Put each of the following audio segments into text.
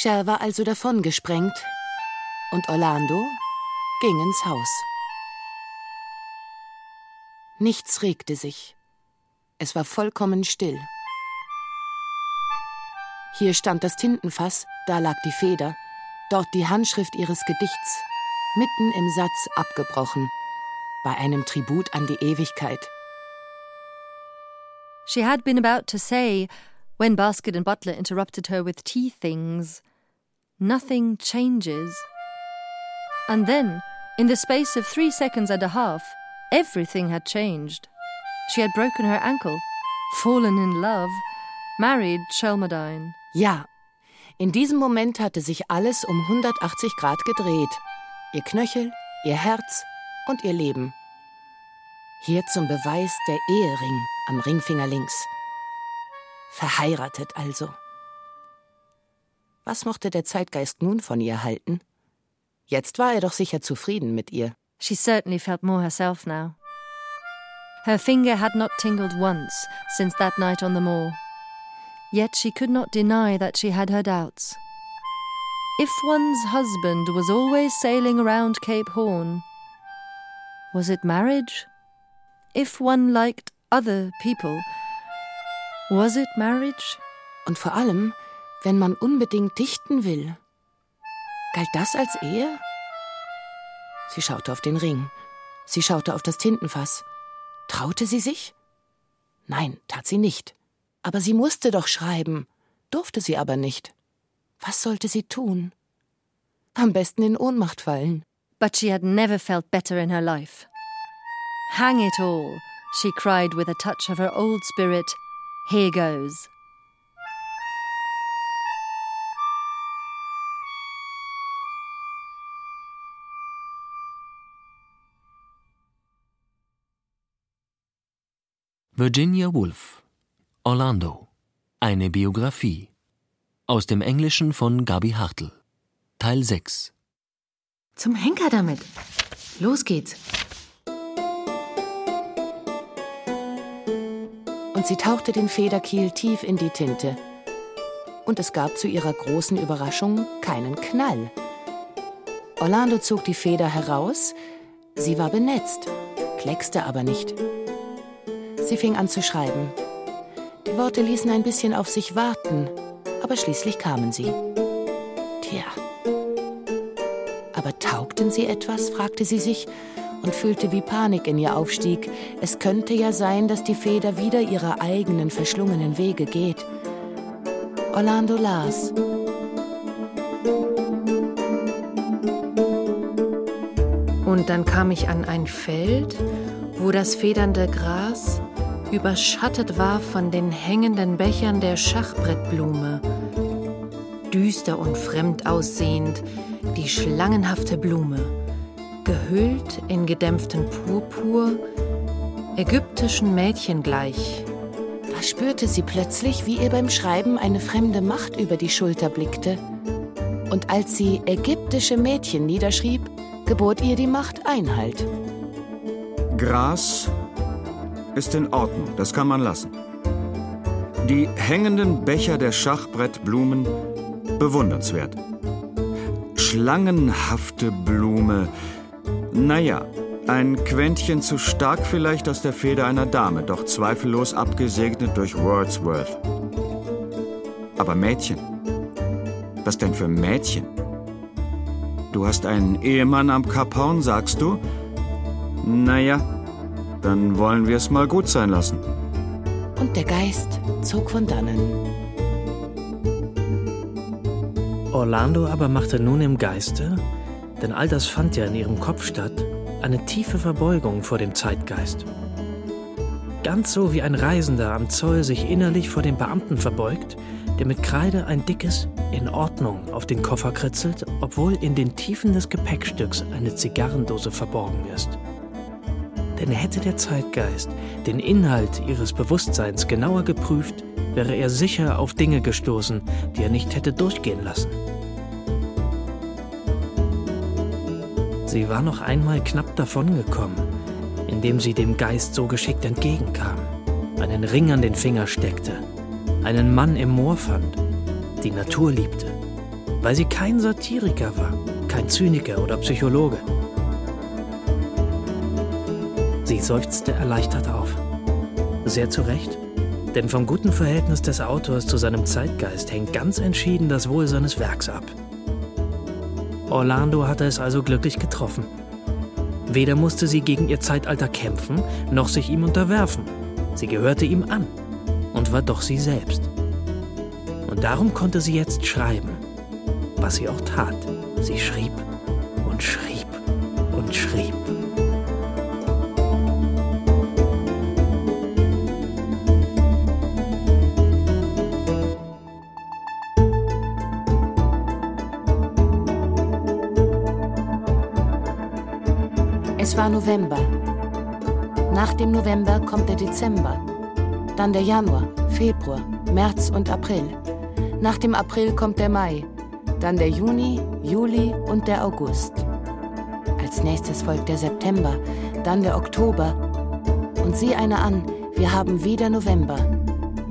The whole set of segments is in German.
Cher war also davongesprengt und Orlando ging ins Haus. Nichts regte sich. Es war vollkommen still. Hier stand das Tintenfass, da lag die Feder, dort die Handschrift ihres Gedichts, mitten im Satz abgebrochen, bei einem Tribut an die Ewigkeit. She had been about to say, when Basket and Butler interrupted her with tea things, Nothing changes. And then, in the space of three seconds and a half, everything had changed. She had broken her ankle, fallen in love, married Shelmadine. Ja, in diesem Moment hatte sich alles um 180 Grad gedreht. Ihr Knöchel, ihr Herz und ihr Leben. Hier zum Beweis der Ehering am Ringfinger links. Verheiratet also. Was mochte der Zeitgeist nun von ihr halten? Jetzt war er doch sicher zufrieden mit ihr. She certainly felt more herself now. Her finger had not tingled once since that night on the moor. Yet she could not deny that she had her doubts. If one's husband was always sailing around Cape Horn, was it marriage? If one liked other people, was it marriage? Und vor allem, wenn man unbedingt dichten will. Galt das als Ehe? Sie schaute auf den Ring. Sie schaute auf das Tintenfass. Traute sie sich? Nein, tat sie nicht. Aber sie musste doch schreiben, durfte sie aber nicht. Was sollte sie tun? Am besten in Ohnmacht fallen. But she had never felt better in her life. Hang it all, she cried with a touch of her old spirit. Here goes. Virginia Woolf Orlando Eine Biografie Aus dem Englischen von Gabi Hartl Teil 6 Zum Henker damit. Los geht's. Und sie tauchte den Federkiel tief in die Tinte. Und es gab zu ihrer großen Überraschung keinen Knall. Orlando zog die Feder heraus, sie war benetzt, kleckste aber nicht. Sie fing an zu schreiben. Die Worte ließen ein bisschen auf sich warten, aber schließlich kamen sie. Tja. Aber taugten sie etwas? fragte sie sich und fühlte, wie Panik in ihr aufstieg. Es könnte ja sein, dass die Feder wieder ihre eigenen verschlungenen Wege geht. Orlando las. Und dann kam ich an ein Feld, wo das federnde Gras überschattet war von den hängenden Bechern der Schachbrettblume. Düster und fremd aussehend, die schlangenhafte Blume, gehüllt in gedämpften Purpur, ägyptischen Mädchen gleich. Da spürte sie plötzlich, wie ihr beim Schreiben eine fremde Macht über die Schulter blickte. Und als sie ägyptische Mädchen niederschrieb, gebot ihr die Macht Einhalt. Gras ist in Ordnung, das kann man lassen. Die hängenden Becher der Schachbrettblumen bewundernswert. Schlangenhafte Blume. Naja, ein Quäntchen zu stark vielleicht aus der Feder einer Dame, doch zweifellos abgesegnet durch Wordsworth. Aber Mädchen? Was denn für Mädchen? Du hast einen Ehemann am Kap Horn, sagst du? Naja, dann wollen wir es mal gut sein lassen. Und der Geist zog von dannen. Orlando aber machte nun im Geiste, denn all das fand ja in ihrem Kopf statt, eine tiefe Verbeugung vor dem Zeitgeist. Ganz so wie ein Reisender am Zoll sich innerlich vor dem Beamten verbeugt, der mit Kreide ein dickes In Ordnung auf den Koffer kritzelt, obwohl in den Tiefen des Gepäckstücks eine Zigarrendose verborgen ist. Denn hätte der Zeitgeist den Inhalt ihres Bewusstseins genauer geprüft, wäre er sicher auf Dinge gestoßen, die er nicht hätte durchgehen lassen. Sie war noch einmal knapp davongekommen, indem sie dem Geist so geschickt entgegenkam, einen Ring an den Finger steckte, einen Mann im Moor fand, die Natur liebte, weil sie kein Satiriker war, kein Zyniker oder Psychologe. Sie seufzte erleichtert auf. Sehr zu Recht, denn vom guten Verhältnis des Autors zu seinem Zeitgeist hängt ganz entschieden das Wohl seines Werks ab. Orlando hatte es also glücklich getroffen. Weder musste sie gegen ihr Zeitalter kämpfen, noch sich ihm unterwerfen. Sie gehörte ihm an und war doch sie selbst. Und darum konnte sie jetzt schreiben, was sie auch tat. Sie schrieb und schrieb und schrieb. November. Nach dem November kommt der Dezember. Dann der Januar, Februar, März und April. Nach dem April kommt der Mai. Dann der Juni, Juli und der August. Als nächstes folgt der September, dann der Oktober. Und sieh einer an, wir haben wieder November.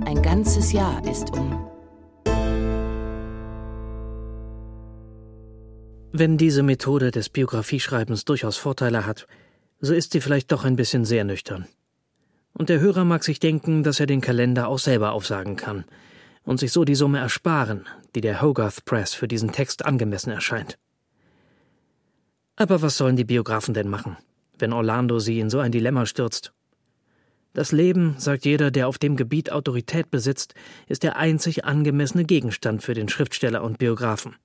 Ein ganzes Jahr ist um. Wenn diese Methode des Biografieschreibens durchaus Vorteile hat, so ist sie vielleicht doch ein bisschen sehr nüchtern. Und der Hörer mag sich denken, dass er den Kalender auch selber aufsagen kann und sich so die Summe ersparen, die der Hogarth Press für diesen Text angemessen erscheint. Aber was sollen die Biografen denn machen, wenn Orlando sie in so ein Dilemma stürzt? Das Leben, sagt jeder, der auf dem Gebiet Autorität besitzt, ist der einzig angemessene Gegenstand für den Schriftsteller und Biografen.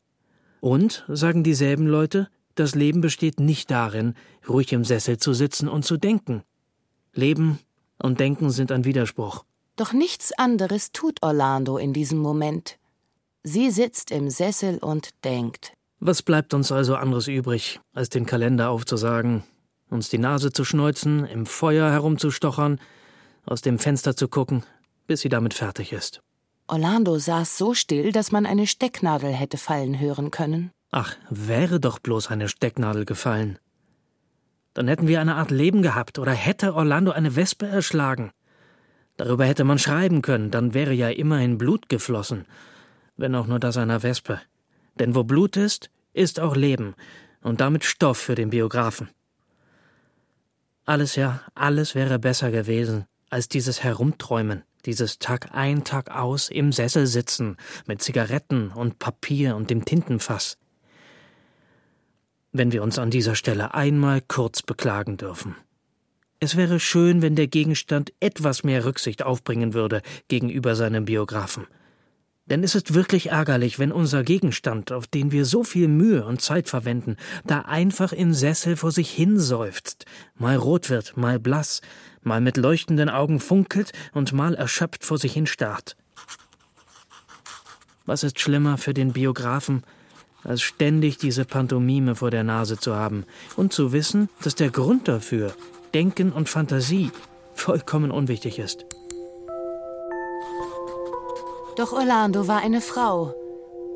Und, sagen dieselben Leute, das Leben besteht nicht darin, ruhig im Sessel zu sitzen und zu denken. Leben und Denken sind ein Widerspruch. Doch nichts anderes tut Orlando in diesem Moment. Sie sitzt im Sessel und denkt. Was bleibt uns also anderes übrig, als den Kalender aufzusagen, uns die Nase zu schneuzen, im Feuer herumzustochern, aus dem Fenster zu gucken, bis sie damit fertig ist. Orlando saß so still, dass man eine Stecknadel hätte fallen hören können. Ach, wäre doch bloß eine Stecknadel gefallen. Dann hätten wir eine Art Leben gehabt, oder hätte Orlando eine Wespe erschlagen. Darüber hätte man schreiben können, dann wäre ja immerhin Blut geflossen, wenn auch nur das einer Wespe. Denn wo Blut ist, ist auch Leben und damit Stoff für den Biografen. Alles ja, alles wäre besser gewesen als dieses Herumträumen dieses Tag ein, Tag aus im Sessel sitzen, mit Zigaretten und Papier und dem Tintenfass. Wenn wir uns an dieser Stelle einmal kurz beklagen dürfen. Es wäre schön, wenn der Gegenstand etwas mehr Rücksicht aufbringen würde gegenüber seinem Biografen. Denn es ist wirklich ärgerlich, wenn unser Gegenstand, auf den wir so viel Mühe und Zeit verwenden, da einfach im Sessel vor sich hinseufzt, mal rot wird, mal blass, mal mit leuchtenden Augen funkelt und mal erschöpft vor sich hin starrt. Was ist schlimmer für den Biografen, als ständig diese Pantomime vor der Nase zu haben und zu wissen, dass der Grund dafür, Denken und Fantasie, vollkommen unwichtig ist. Doch Orlando war eine Frau,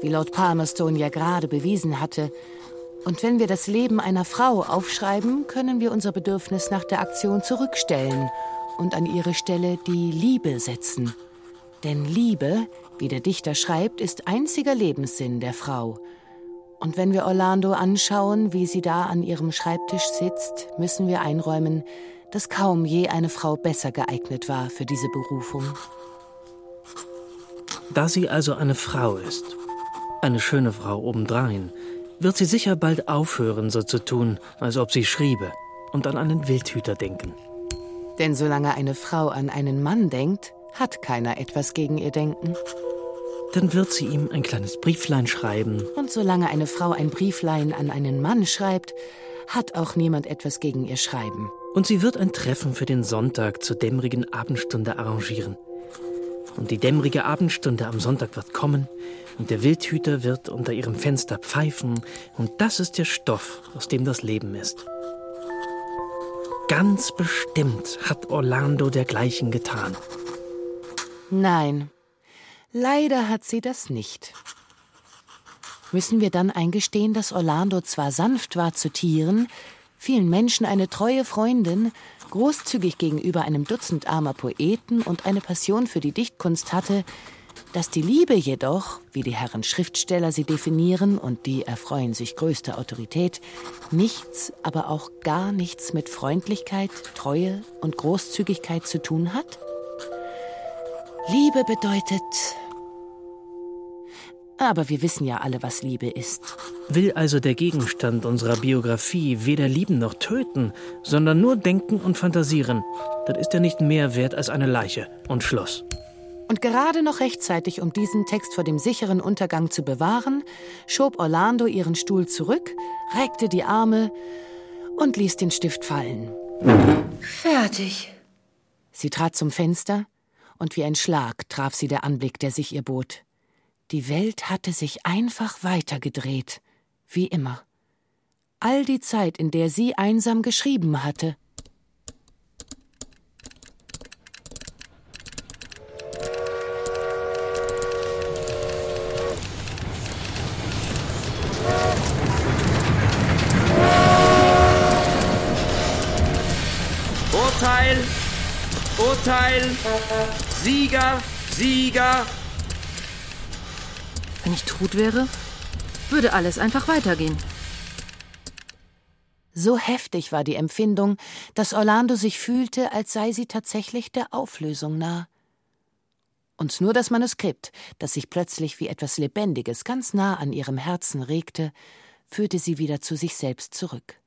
wie Lord Palmerston ja gerade bewiesen hatte, und wenn wir das Leben einer Frau aufschreiben, können wir unser Bedürfnis nach der Aktion zurückstellen und an ihre Stelle die Liebe setzen. Denn Liebe, wie der Dichter schreibt, ist einziger Lebenssinn der Frau. Und wenn wir Orlando anschauen, wie sie da an ihrem Schreibtisch sitzt, müssen wir einräumen, dass kaum je eine Frau besser geeignet war für diese Berufung. Da sie also eine Frau ist, eine schöne Frau obendrein, wird sie sicher bald aufhören, so zu tun, als ob sie schriebe und an einen Wildhüter denken. Denn solange eine Frau an einen Mann denkt, hat keiner etwas gegen ihr Denken. Dann wird sie ihm ein kleines Brieflein schreiben. Und solange eine Frau ein Brieflein an einen Mann schreibt, hat auch niemand etwas gegen ihr Schreiben. Und sie wird ein Treffen für den Sonntag zur dämmerigen Abendstunde arrangieren. Und die dämmerige Abendstunde am Sonntag wird kommen, und der Wildhüter wird unter ihrem Fenster pfeifen, und das ist der Stoff, aus dem das Leben ist. Ganz bestimmt hat Orlando dergleichen getan. Nein, leider hat sie das nicht. Müssen wir dann eingestehen, dass Orlando zwar sanft war zu Tieren, vielen Menschen eine treue Freundin, großzügig gegenüber einem Dutzend armer Poeten und eine Passion für die Dichtkunst hatte, dass die Liebe jedoch, wie die Herren Schriftsteller sie definieren, und die erfreuen sich größter Autorität, nichts, aber auch gar nichts mit Freundlichkeit, Treue und Großzügigkeit zu tun hat? Liebe bedeutet. Aber wir wissen ja alle, was Liebe ist. Will also der Gegenstand unserer Biografie weder lieben noch töten, sondern nur denken und fantasieren, dann ist er nicht mehr wert als eine Leiche und Schluss. Und gerade noch rechtzeitig, um diesen Text vor dem sicheren Untergang zu bewahren, schob Orlando ihren Stuhl zurück, reckte die Arme und ließ den Stift fallen. Fertig. Sie trat zum Fenster, und wie ein Schlag traf sie der Anblick, der sich ihr bot. Die Welt hatte sich einfach weitergedreht, wie immer. All die Zeit, in der sie einsam geschrieben hatte. Urteil! Urteil! Sieger! Sieger! Wenn ich tot wäre, würde alles einfach weitergehen. So heftig war die Empfindung, dass Orlando sich fühlte, als sei sie tatsächlich der Auflösung nah. Und nur das Manuskript, das sich plötzlich wie etwas Lebendiges ganz nah an ihrem Herzen regte, führte sie wieder zu sich selbst zurück.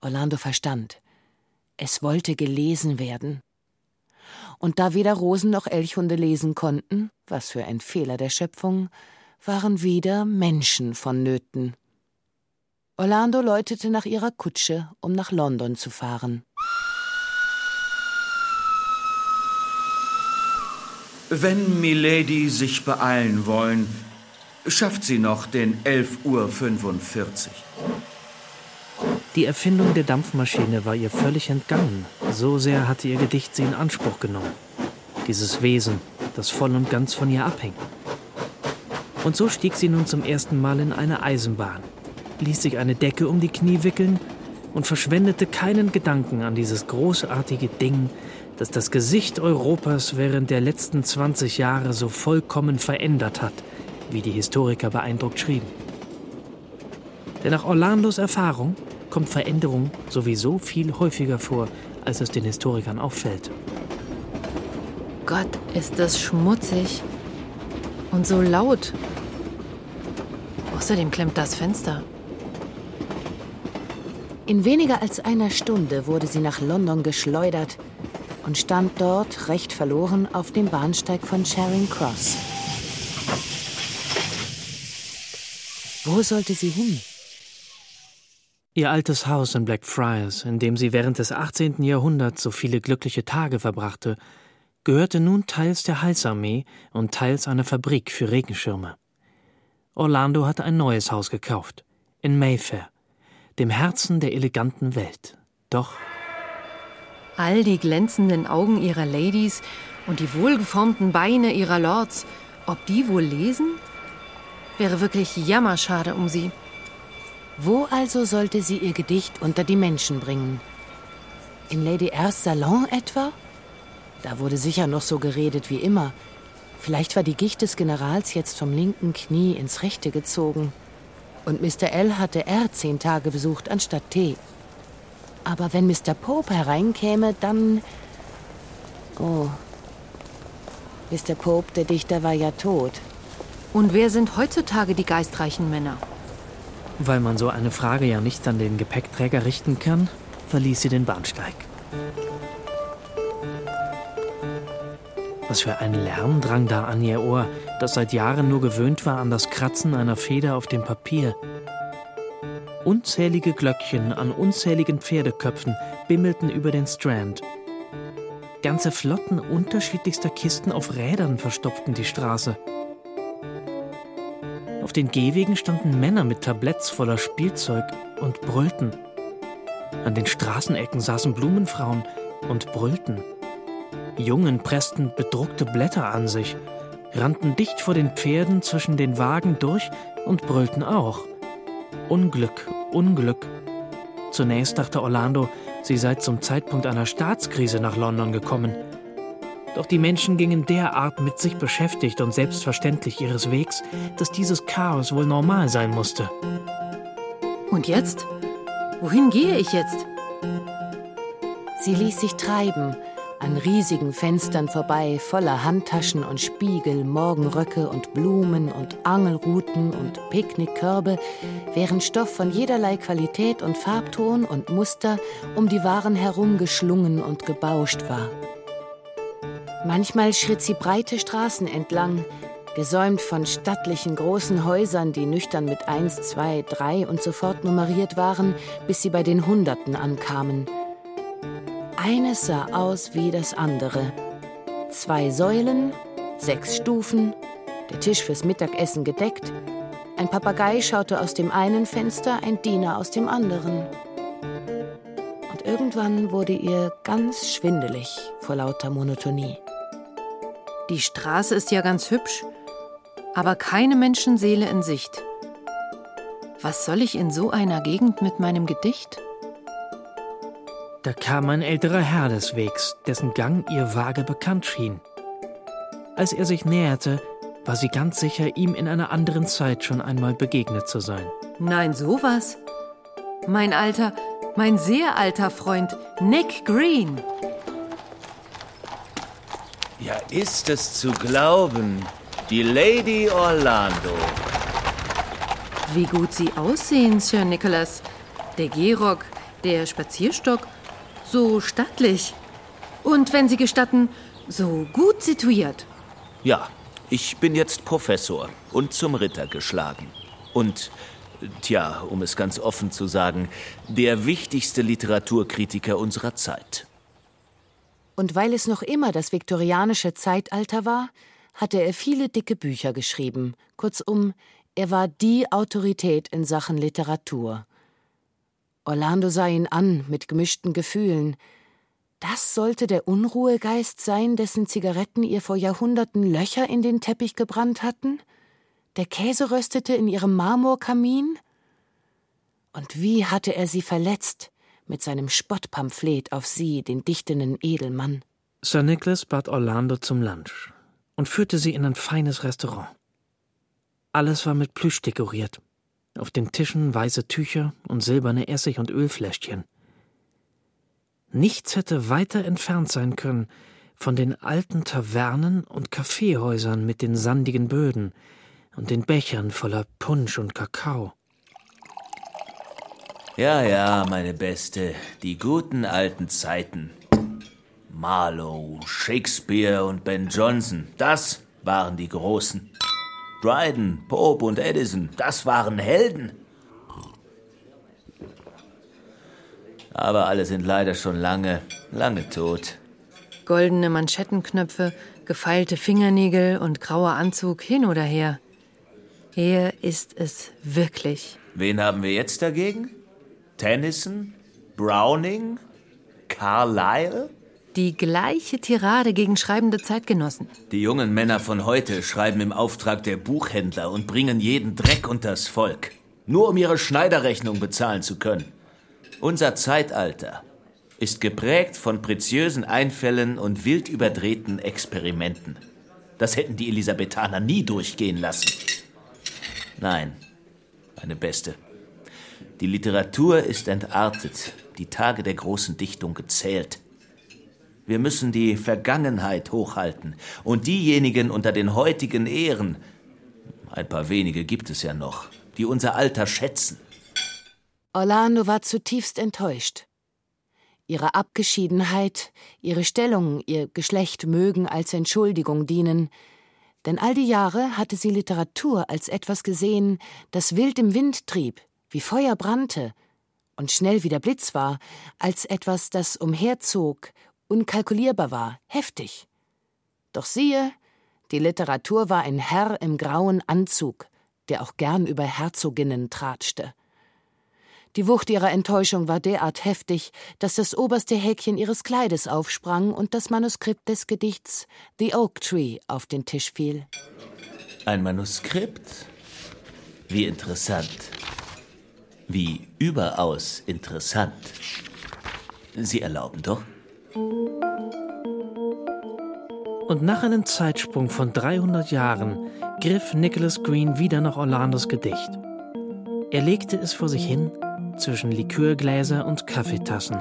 Orlando verstand. Es wollte gelesen werden. Und da weder Rosen noch Elchhunde lesen konnten, was für ein Fehler der Schöpfung, waren wieder Menschen vonnöten. Orlando läutete nach ihrer Kutsche, um nach London zu fahren. Wenn Milady sich beeilen wollen, schafft sie noch den 11.45 Uhr. Die Erfindung der Dampfmaschine war ihr völlig entgangen. So sehr hatte ihr Gedicht sie in Anspruch genommen. Dieses Wesen, das voll und ganz von ihr abhing. Und so stieg sie nun zum ersten Mal in eine Eisenbahn, ließ sich eine Decke um die Knie wickeln und verschwendete keinen Gedanken an dieses großartige Ding, das das Gesicht Europas während der letzten 20 Jahre so vollkommen verändert hat, wie die Historiker beeindruckt schrieben. Denn nach Orlandos Erfahrung kommt Veränderung sowieso viel häufiger vor, als es den Historikern auffällt. Gott, ist das schmutzig und so laut. Außerdem klemmt das Fenster. In weniger als einer Stunde wurde sie nach London geschleudert und stand dort recht verloren auf dem Bahnsteig von Charing Cross. Wo sollte sie hin? Ihr altes Haus in Blackfriars, in dem sie während des 18. Jahrhunderts so viele glückliche Tage verbrachte, gehörte nun teils der Heilsarmee und teils einer Fabrik für Regenschirme. Orlando hatte ein neues Haus gekauft, in Mayfair, dem Herzen der eleganten Welt. Doch all die glänzenden Augen ihrer Ladies und die wohlgeformten Beine ihrer Lords, ob die wohl lesen? Wäre wirklich jammerschade um sie. Wo also sollte sie ihr Gedicht unter die Menschen bringen? In Lady Eyres Salon etwa? Da wurde sicher noch so geredet wie immer. Vielleicht war die Gicht des Generals jetzt vom linken Knie ins rechte gezogen. Und Mr. L hatte R zehn Tage besucht anstatt T. Aber wenn Mr. Pope hereinkäme, dann. Oh. Mr. Pope, der Dichter, war ja tot. Und wer sind heutzutage die geistreichen Männer? Weil man so eine Frage ja nicht an den Gepäckträger richten kann, verließ sie den Bahnsteig. Was für ein Lärm drang da an ihr Ohr, das seit Jahren nur gewöhnt war an das Kratzen einer Feder auf dem Papier. Unzählige Glöckchen an unzähligen Pferdeköpfen bimmelten über den Strand. Ganze Flotten unterschiedlichster Kisten auf Rädern verstopften die Straße. Auf den Gehwegen standen Männer mit Tabletts voller Spielzeug und brüllten. An den Straßenecken saßen Blumenfrauen und brüllten. Jungen pressten bedruckte Blätter an sich, rannten dicht vor den Pferden zwischen den Wagen durch und brüllten auch. Unglück, Unglück. Zunächst dachte Orlando, sie sei zum Zeitpunkt einer Staatskrise nach London gekommen. Doch die Menschen gingen derart mit sich beschäftigt und selbstverständlich ihres Wegs, dass dieses Chaos wohl normal sein musste. Und jetzt? Wohin gehe ich jetzt? Sie ließ sich treiben, an riesigen Fenstern vorbei, voller Handtaschen und Spiegel, Morgenröcke und Blumen und Angelruten und Picknickkörbe, während Stoff von jederlei Qualität und Farbton und Muster um die Waren herum geschlungen und gebauscht war. Manchmal schritt sie breite Straßen entlang, gesäumt von stattlichen großen Häusern, die nüchtern mit eins, zwei, drei und sofort nummeriert waren, bis sie bei den Hunderten ankamen. Eines sah aus wie das andere. Zwei Säulen, sechs Stufen, der Tisch fürs Mittagessen gedeckt, ein Papagei schaute aus dem einen Fenster, ein Diener aus dem anderen. Und irgendwann wurde ihr ganz schwindelig vor lauter Monotonie. Die Straße ist ja ganz hübsch, aber keine Menschenseele in Sicht. Was soll ich in so einer Gegend mit meinem Gedicht? Da kam ein älterer Herr des Wegs, dessen Gang ihr vage bekannt schien. Als er sich näherte, war sie ganz sicher, ihm in einer anderen Zeit schon einmal begegnet zu sein. Nein, sowas. Mein alter, mein sehr alter Freund Nick Green. Ja, ist es zu glauben, die Lady Orlando. Wie gut Sie aussehen, Sir Nicholas. Der Gehrock, der Spazierstock, so stattlich. Und wenn Sie gestatten, so gut situiert. Ja, ich bin jetzt Professor und zum Ritter geschlagen. Und, tja, um es ganz offen zu sagen, der wichtigste Literaturkritiker unserer Zeit. Und weil es noch immer das viktorianische Zeitalter war, hatte er viele dicke Bücher geschrieben. Kurzum, er war die Autorität in Sachen Literatur. Orlando sah ihn an mit gemischten Gefühlen. Das sollte der Unruhegeist sein, dessen Zigaretten ihr vor Jahrhunderten Löcher in den Teppich gebrannt hatten? Der Käse röstete in ihrem Marmorkamin? Und wie hatte er sie verletzt? mit seinem Spottpamphlet auf sie, den dichtenden Edelmann. Sir Nicholas bat Orlando zum Lunch und führte sie in ein feines Restaurant. Alles war mit Plüsch dekoriert. Auf den Tischen weiße Tücher und silberne Essig- und Ölfläschchen. Nichts hätte weiter entfernt sein können von den alten Tavernen und Kaffeehäusern mit den sandigen Böden und den Bechern voller Punsch und Kakao. Ja, ja, meine Beste, die guten alten Zeiten. Marlowe, Shakespeare und Ben Jonson, das waren die Großen. Dryden, Pope und Edison, das waren Helden. Aber alle sind leider schon lange, lange tot. Goldene Manschettenknöpfe, gefeilte Fingernägel und grauer Anzug hin oder her. Hier ist es wirklich. Wen haben wir jetzt dagegen? Tennyson, Browning, Carlyle? Die gleiche Tirade gegen schreibende Zeitgenossen. Die jungen Männer von heute schreiben im Auftrag der Buchhändler und bringen jeden Dreck unters Volk. Nur um ihre Schneiderrechnung bezahlen zu können. Unser Zeitalter ist geprägt von preziösen Einfällen und wild überdrehten Experimenten. Das hätten die Elisabethaner nie durchgehen lassen. Nein, meine Beste. Die Literatur ist entartet, die Tage der großen Dichtung gezählt. Wir müssen die Vergangenheit hochhalten und diejenigen unter den heutigen ehren. Ein paar wenige gibt es ja noch, die unser Alter schätzen. Orlando war zutiefst enttäuscht. Ihre Abgeschiedenheit, ihre Stellung, ihr Geschlecht mögen als Entschuldigung dienen, denn all die Jahre hatte sie Literatur als etwas gesehen, das wild im Wind trieb, wie Feuer brannte und schnell wie der Blitz war, als etwas, das umherzog, unkalkulierbar war, heftig. Doch siehe, die Literatur war ein Herr im grauen Anzug, der auch gern über Herzoginnen tratschte. Die Wucht ihrer Enttäuschung war derart heftig, dass das oberste Häkchen ihres Kleides aufsprang und das Manuskript des Gedichts The Oak Tree auf den Tisch fiel. Ein Manuskript? Wie interessant. Wie überaus interessant. Sie erlauben doch? Und nach einem Zeitsprung von 300 Jahren griff Nicholas Green wieder nach Orlandos Gedicht. Er legte es vor sich hin, zwischen Likörgläser und Kaffeetassen,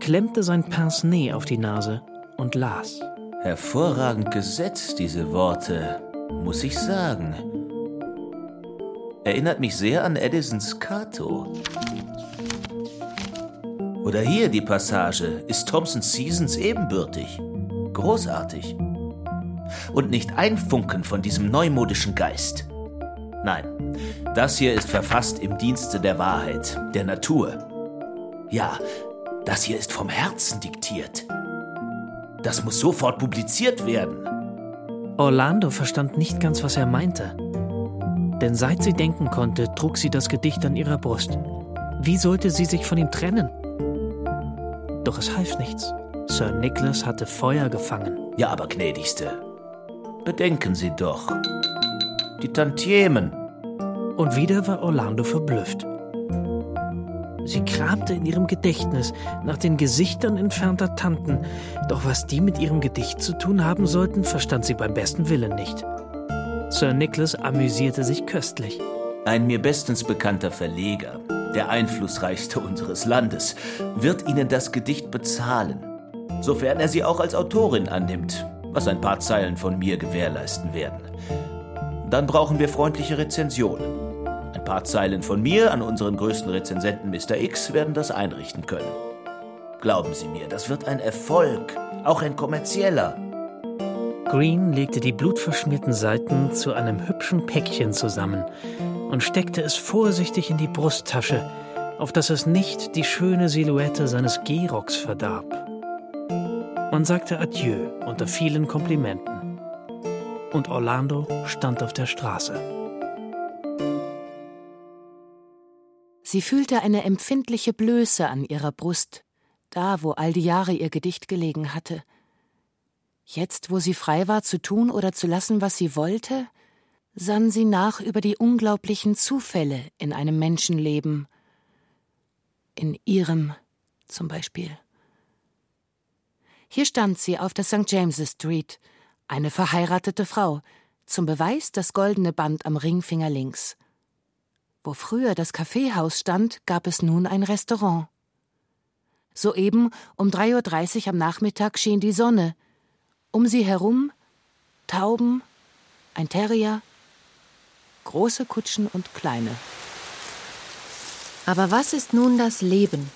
klemmte sein Pince-Nez auf die Nase und las. Hervorragend gesetzt, diese Worte, muss ich sagen. Erinnert mich sehr an Edisons Cato. Oder hier die Passage. Ist Thompson Seasons ebenbürtig? Großartig. Und nicht ein Funken von diesem neumodischen Geist. Nein, das hier ist verfasst im Dienste der Wahrheit, der Natur. Ja, das hier ist vom Herzen diktiert. Das muss sofort publiziert werden. Orlando verstand nicht ganz, was er meinte. Denn seit sie denken konnte, trug sie das Gedicht an ihrer Brust. Wie sollte sie sich von ihm trennen? Doch es half nichts. Sir Nicholas hatte Feuer gefangen. Ja, aber gnädigste, bedenken Sie doch. Die Tantiemen. Und wieder war Orlando verblüfft. Sie kramte in ihrem Gedächtnis nach den Gesichtern entfernter Tanten, doch was die mit ihrem Gedicht zu tun haben sollten, verstand sie beim besten Willen nicht. Sir Nicholas amüsierte sich köstlich. Ein mir bestens bekannter Verleger, der einflussreichste unseres Landes, wird Ihnen das Gedicht bezahlen, sofern er Sie auch als Autorin annimmt, was ein paar Zeilen von mir gewährleisten werden. Dann brauchen wir freundliche Rezensionen. Ein paar Zeilen von mir an unseren größten Rezensenten Mr. X werden das einrichten können. Glauben Sie mir, das wird ein Erfolg, auch ein kommerzieller. Green legte die blutverschmierten Seiten zu einem hübschen Päckchen zusammen und steckte es vorsichtig in die Brusttasche, auf dass es nicht die schöne Silhouette seines Gehrocks verdarb. Man sagte Adieu unter vielen Komplimenten. Und Orlando stand auf der Straße. Sie fühlte eine empfindliche Blöße an ihrer Brust, da, wo all die Jahre ihr Gedicht gelegen hatte. Jetzt, wo sie frei war zu tun oder zu lassen, was sie wollte, sann sie nach über die unglaublichen Zufälle in einem Menschenleben. In ihrem zum Beispiel. Hier stand sie auf der St. James's Street, eine verheiratete Frau, zum Beweis das goldene Band am Ringfinger links. Wo früher das Kaffeehaus stand, gab es nun ein Restaurant. Soeben um 3.30 Uhr am Nachmittag schien die Sonne. Um sie herum Tauben, ein Terrier, große Kutschen und kleine. Aber was ist nun das Leben?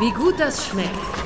Wie gut das schmeckt.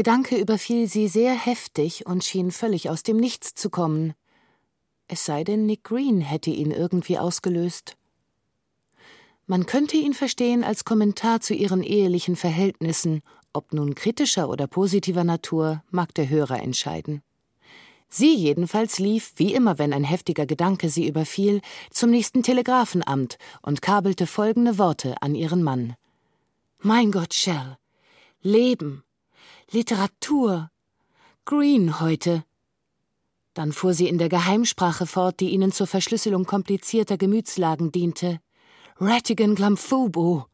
Gedanke überfiel sie sehr heftig und schien völlig aus dem Nichts zu kommen. Es sei denn, Nick Green hätte ihn irgendwie ausgelöst. Man könnte ihn verstehen als Kommentar zu ihren ehelichen Verhältnissen, ob nun kritischer oder positiver Natur, mag der Hörer entscheiden. Sie jedenfalls lief, wie immer, wenn ein heftiger Gedanke sie überfiel, zum nächsten Telegrafenamt und kabelte folgende Worte an ihren Mann. Mein Gott, Shell. Leben. Literatur. Green heute. Dann fuhr sie in der Geheimsprache fort, die ihnen zur Verschlüsselung komplizierter Gemütslagen diente. Rattigan Glamfubo.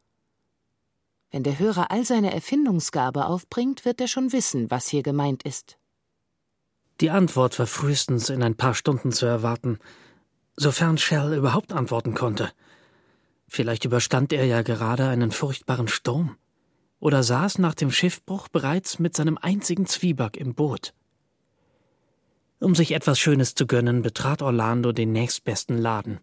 Wenn der Hörer all seine Erfindungsgabe aufbringt, wird er schon wissen, was hier gemeint ist. Die Antwort war frühestens in ein paar Stunden zu erwarten, sofern Shell überhaupt antworten konnte. Vielleicht überstand er ja gerade einen furchtbaren Sturm oder saß nach dem Schiffbruch bereits mit seinem einzigen Zwieback im Boot. Um sich etwas Schönes zu gönnen, betrat Orlando den nächstbesten Laden.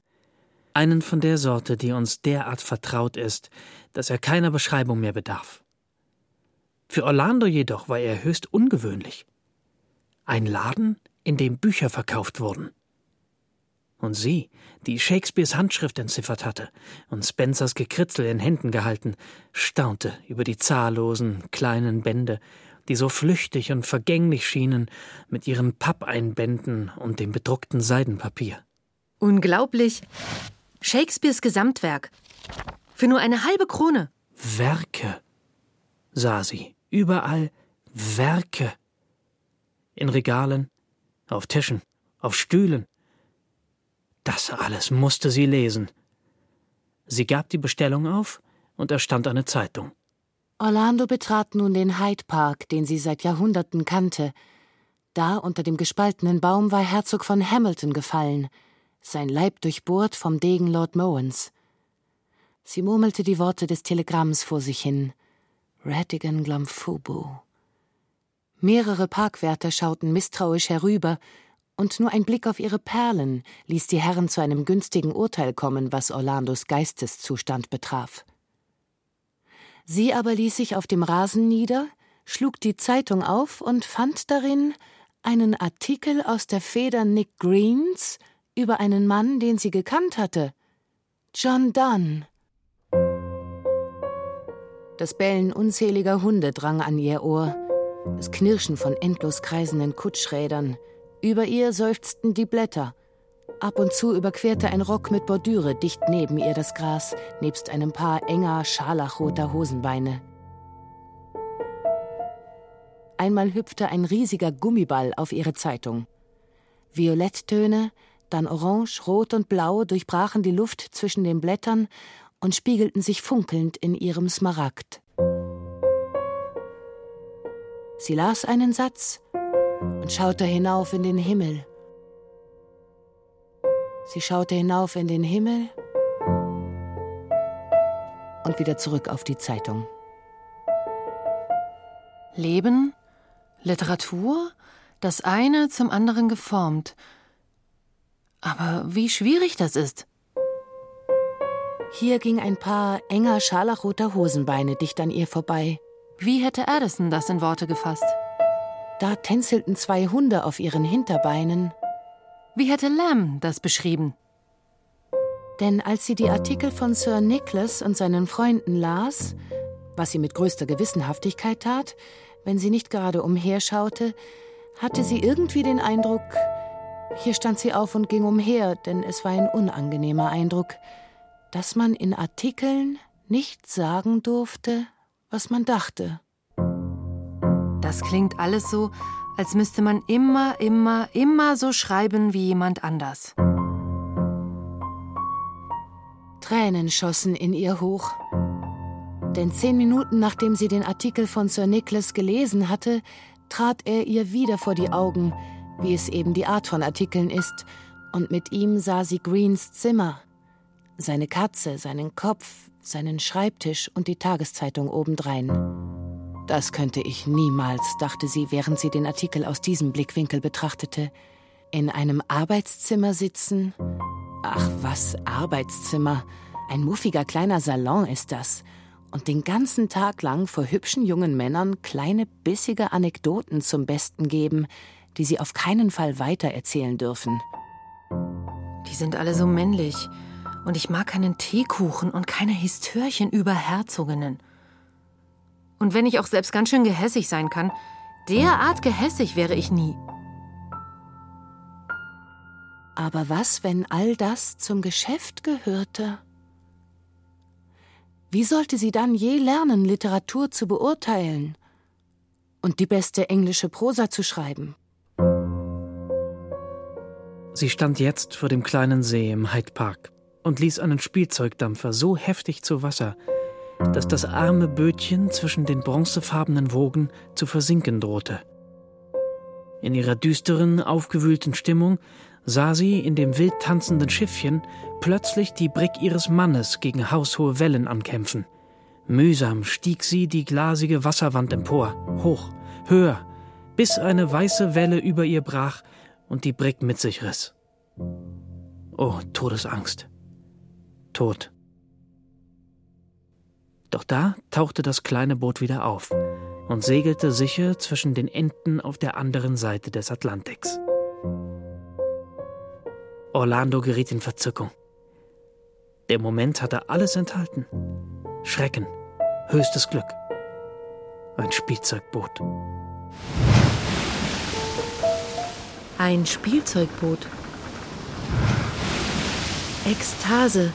Einen von der Sorte, die uns derart vertraut ist, dass er keiner Beschreibung mehr bedarf. Für Orlando jedoch war er höchst ungewöhnlich. Ein Laden, in dem Bücher verkauft wurden. Und sie, die Shakespeares Handschrift entziffert hatte und Spencers Gekritzel in Händen gehalten, staunte über die zahllosen kleinen Bände, die so flüchtig und vergänglich schienen mit ihren Pappeinbänden und dem bedruckten Seidenpapier. Unglaublich. Shakespeares Gesamtwerk. Für nur eine halbe Krone. Werke, sah sie. Überall Werke. In Regalen, auf Tischen, auf Stühlen. Das alles musste sie lesen. Sie gab die Bestellung auf und erstand eine Zeitung. Orlando betrat nun den Hyde Park, den sie seit Jahrhunderten kannte. Da unter dem gespaltenen Baum war Herzog von Hamilton gefallen, sein Leib durchbohrt vom Degen Lord Mowens. Sie murmelte die Worte des Telegramms vor sich hin. Ratigan Glomfubu. Mehrere Parkwärter schauten misstrauisch herüber, und nur ein Blick auf ihre Perlen ließ die Herren zu einem günstigen Urteil kommen, was Orlandos Geisteszustand betraf. Sie aber ließ sich auf dem Rasen nieder, schlug die Zeitung auf und fand darin einen Artikel aus der Feder Nick Greens über einen Mann, den sie gekannt hatte. John Donne. Das Bellen unzähliger Hunde drang an ihr Ohr, das Knirschen von endlos kreisenden Kutschrädern. Über ihr seufzten die Blätter. Ab und zu überquerte ein Rock mit Bordüre dicht neben ihr das Gras, nebst einem Paar enger, scharlachroter Hosenbeine. Einmal hüpfte ein riesiger Gummiball auf ihre Zeitung. Violetttöne, dann Orange, Rot und Blau durchbrachen die Luft zwischen den Blättern und spiegelten sich funkelnd in ihrem Smaragd. Sie las einen Satz und schaute hinauf in den Himmel. Sie schaute hinauf in den Himmel und wieder zurück auf die Zeitung. Leben, Literatur, das eine zum anderen geformt. Aber wie schwierig das ist. Hier ging ein Paar enger scharlachroter Hosenbeine dicht an ihr vorbei. Wie hätte Addison das in Worte gefasst? Da tänzelten zwei Hunde auf ihren Hinterbeinen. Wie hätte Lamb das beschrieben? Denn als sie die Artikel von Sir Nicholas und seinen Freunden las, was sie mit größter Gewissenhaftigkeit tat, wenn sie nicht gerade umherschaute, hatte sie irgendwie den Eindruck, hier stand sie auf und ging umher, denn es war ein unangenehmer Eindruck, dass man in Artikeln nicht sagen durfte, was man dachte. Das klingt alles so, als müsste man immer, immer, immer so schreiben wie jemand anders. Tränen schossen in ihr hoch. Denn zehn Minuten nachdem sie den Artikel von Sir Nicholas gelesen hatte, trat er ihr wieder vor die Augen, wie es eben die Art von Artikeln ist, und mit ihm sah sie Greens Zimmer, seine Katze, seinen Kopf, seinen Schreibtisch und die Tageszeitung obendrein. Das könnte ich niemals, dachte sie, während sie den Artikel aus diesem Blickwinkel betrachtete. In einem Arbeitszimmer sitzen? Ach was, Arbeitszimmer. Ein muffiger kleiner Salon ist das. Und den ganzen Tag lang vor hübschen jungen Männern kleine bissige Anekdoten zum Besten geben, die sie auf keinen Fall weitererzählen dürfen. Die sind alle so männlich. Und ich mag keinen Teekuchen und keine Histörchen über Herzoginnen. Und wenn ich auch selbst ganz schön gehässig sein kann, derart gehässig wäre ich nie. Aber was, wenn all das zum Geschäft gehörte? Wie sollte sie dann je lernen, Literatur zu beurteilen und die beste englische Prosa zu schreiben? Sie stand jetzt vor dem kleinen See im Hyde Park und ließ einen Spielzeugdampfer so heftig zu Wasser, dass das arme Bötchen zwischen den bronzefarbenen Wogen zu versinken drohte. In ihrer düsteren, aufgewühlten Stimmung sah sie in dem wild tanzenden Schiffchen plötzlich die Brick ihres Mannes gegen haushohe Wellen ankämpfen. Mühsam stieg sie die glasige Wasserwand empor, hoch, höher, bis eine weiße Welle über ihr brach und die Brick mit sich riss. Oh, Todesangst. tot. Doch da tauchte das kleine Boot wieder auf und segelte sicher zwischen den Enden auf der anderen Seite des Atlantiks. Orlando geriet in Verzückung. Der Moment hatte alles enthalten. Schrecken, höchstes Glück. Ein Spielzeugboot. Ein Spielzeugboot. Ekstase.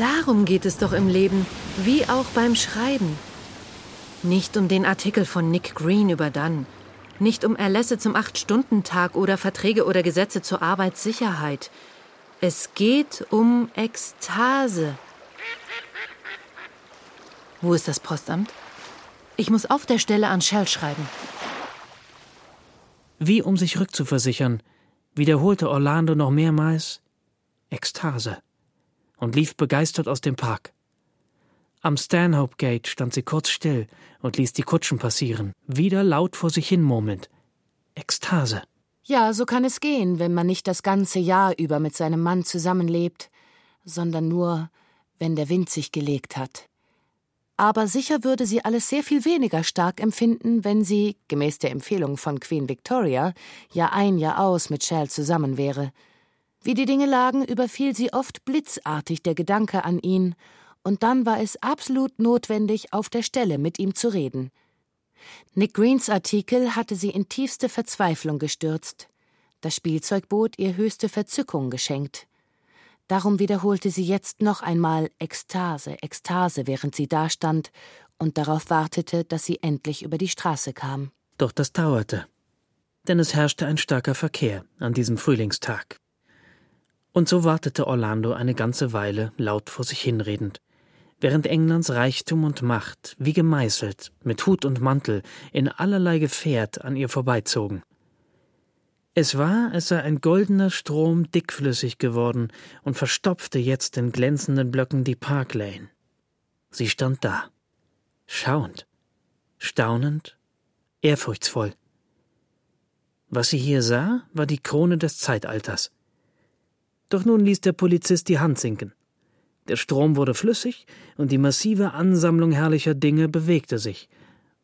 Darum geht es doch im Leben, wie auch beim Schreiben. Nicht um den Artikel von Nick Green über Dunn, nicht um Erlässe zum Acht-Stunden-Tag oder Verträge oder Gesetze zur Arbeitssicherheit. Es geht um Ekstase. Wo ist das Postamt? Ich muss auf der Stelle an Shell schreiben. Wie um sich rückzuversichern, wiederholte Orlando noch mehrmals Ekstase und lief begeistert aus dem Park. Am Stanhope Gate stand sie kurz still und ließ die Kutschen passieren, wieder laut vor sich hin murmelnd. Ekstase. Ja, so kann es gehen, wenn man nicht das ganze Jahr über mit seinem Mann zusammenlebt, sondern nur, wenn der Wind sich gelegt hat. Aber sicher würde sie alles sehr viel weniger stark empfinden, wenn sie, gemäß der Empfehlung von Queen Victoria, Jahr ein, Jahr aus mit Shell zusammen wäre. Wie die Dinge lagen, überfiel sie oft blitzartig der Gedanke an ihn, und dann war es absolut notwendig, auf der Stelle mit ihm zu reden. Nick Greens Artikel hatte sie in tiefste Verzweiflung gestürzt, das Spielzeugboot ihr höchste Verzückung geschenkt. Darum wiederholte sie jetzt noch einmal Ekstase, Ekstase, während sie dastand und darauf wartete, dass sie endlich über die Straße kam. Doch das dauerte, denn es herrschte ein starker Verkehr an diesem Frühlingstag. Und so wartete Orlando eine ganze Weile laut vor sich hinredend, während Englands Reichtum und Macht, wie gemeißelt, mit Hut und Mantel, in allerlei Gefährt an ihr vorbeizogen. Es war, als sei ein goldener Strom dickflüssig geworden und verstopfte jetzt in glänzenden Blöcken die Park Lane. Sie stand da, schauend, staunend, ehrfurchtsvoll. Was sie hier sah, war die Krone des Zeitalters. Doch nun ließ der Polizist die Hand sinken. Der Strom wurde flüssig und die massive Ansammlung herrlicher Dinge bewegte sich,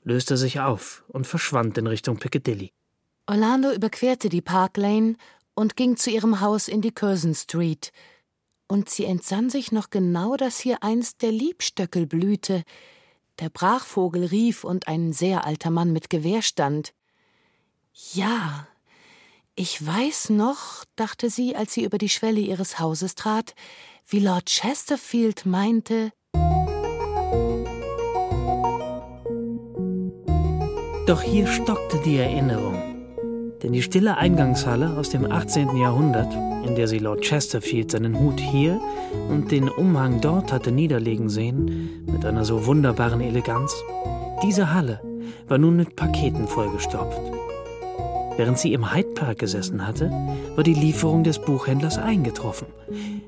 löste sich auf und verschwand in Richtung Piccadilly. Orlando überquerte die Park Lane und ging zu ihrem Haus in die Curzon Street. Und sie entsann sich noch genau, dass hier einst der Liebstöckel blühte, der Brachvogel rief und ein sehr alter Mann mit Gewehr stand. Ja, ich weiß noch, dachte sie, als sie über die Schwelle ihres Hauses trat, wie Lord Chesterfield meinte. Doch hier stockte die Erinnerung. Denn die stille Eingangshalle aus dem 18. Jahrhundert, in der sie Lord Chesterfield seinen Hut hier und den Umhang dort hatte niederlegen sehen, mit einer so wunderbaren Eleganz, diese Halle war nun mit Paketen vollgestopft. Während sie im Hyde Park gesessen hatte, war die Lieferung des Buchhändlers eingetroffen.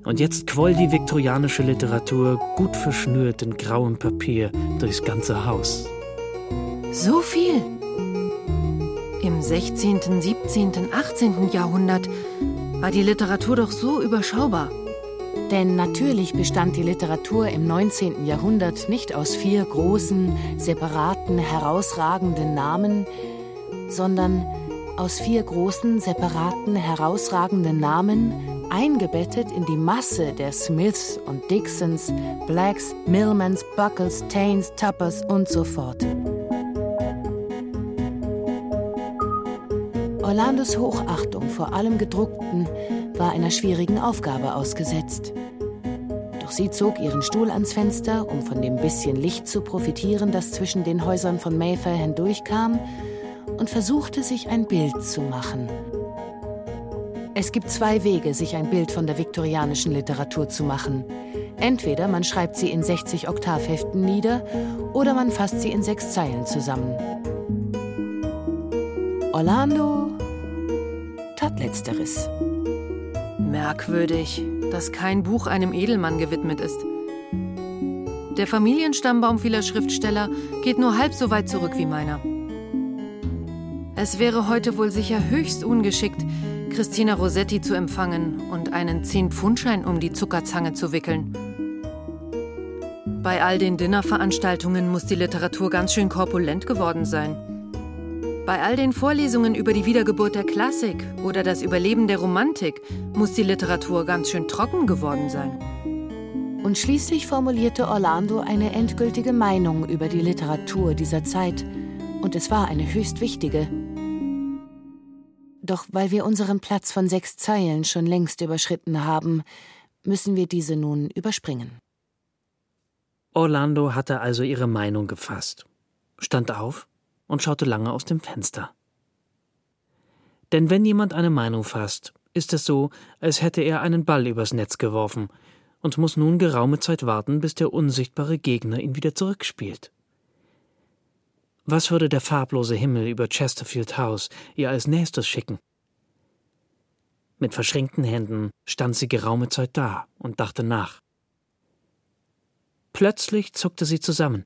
Und jetzt quoll die viktorianische Literatur gut verschnürt in grauem Papier durchs ganze Haus. So viel? Im 16., 17., 18. Jahrhundert war die Literatur doch so überschaubar. Denn natürlich bestand die Literatur im 19. Jahrhundert nicht aus vier großen, separaten, herausragenden Namen, sondern aus vier großen, separaten, herausragenden Namen, eingebettet in die Masse der Smiths und Dixons, Blacks, Millmans, Buckles, Taines, Tuppers und so fort. Orlandos Hochachtung vor allem Gedruckten war einer schwierigen Aufgabe ausgesetzt. Doch sie zog ihren Stuhl ans Fenster, um von dem bisschen Licht zu profitieren, das zwischen den Häusern von Mayfair hindurchkam, und versuchte sich ein Bild zu machen. Es gibt zwei Wege, sich ein Bild von der viktorianischen Literatur zu machen. Entweder man schreibt sie in 60 Oktavheften nieder oder man fasst sie in sechs Zeilen zusammen. Orlando tat letzteres. Merkwürdig, dass kein Buch einem Edelmann gewidmet ist. Der Familienstammbaum vieler Schriftsteller geht nur halb so weit zurück wie meiner. Es wäre heute wohl sicher höchst ungeschickt, Christina Rossetti zu empfangen und einen 10-Pfundschein um die Zuckerzange zu wickeln. Bei all den Dinnerveranstaltungen muss die Literatur ganz schön korpulent geworden sein. Bei all den Vorlesungen über die Wiedergeburt der Klassik oder das Überleben der Romantik muss die Literatur ganz schön trocken geworden sein. Und schließlich formulierte Orlando eine endgültige Meinung über die Literatur dieser Zeit. Und es war eine höchst wichtige. Doch weil wir unseren Platz von sechs Zeilen schon längst überschritten haben, müssen wir diese nun überspringen. Orlando hatte also ihre Meinung gefasst, stand auf und schaute lange aus dem Fenster. Denn wenn jemand eine Meinung fasst, ist es so, als hätte er einen Ball übers Netz geworfen und muss nun geraume Zeit warten, bis der unsichtbare Gegner ihn wieder zurückspielt. Was würde der farblose Himmel über Chesterfield House ihr als nächstes schicken? Mit verschränkten Händen stand sie geraume Zeit da und dachte nach. Plötzlich zuckte sie zusammen.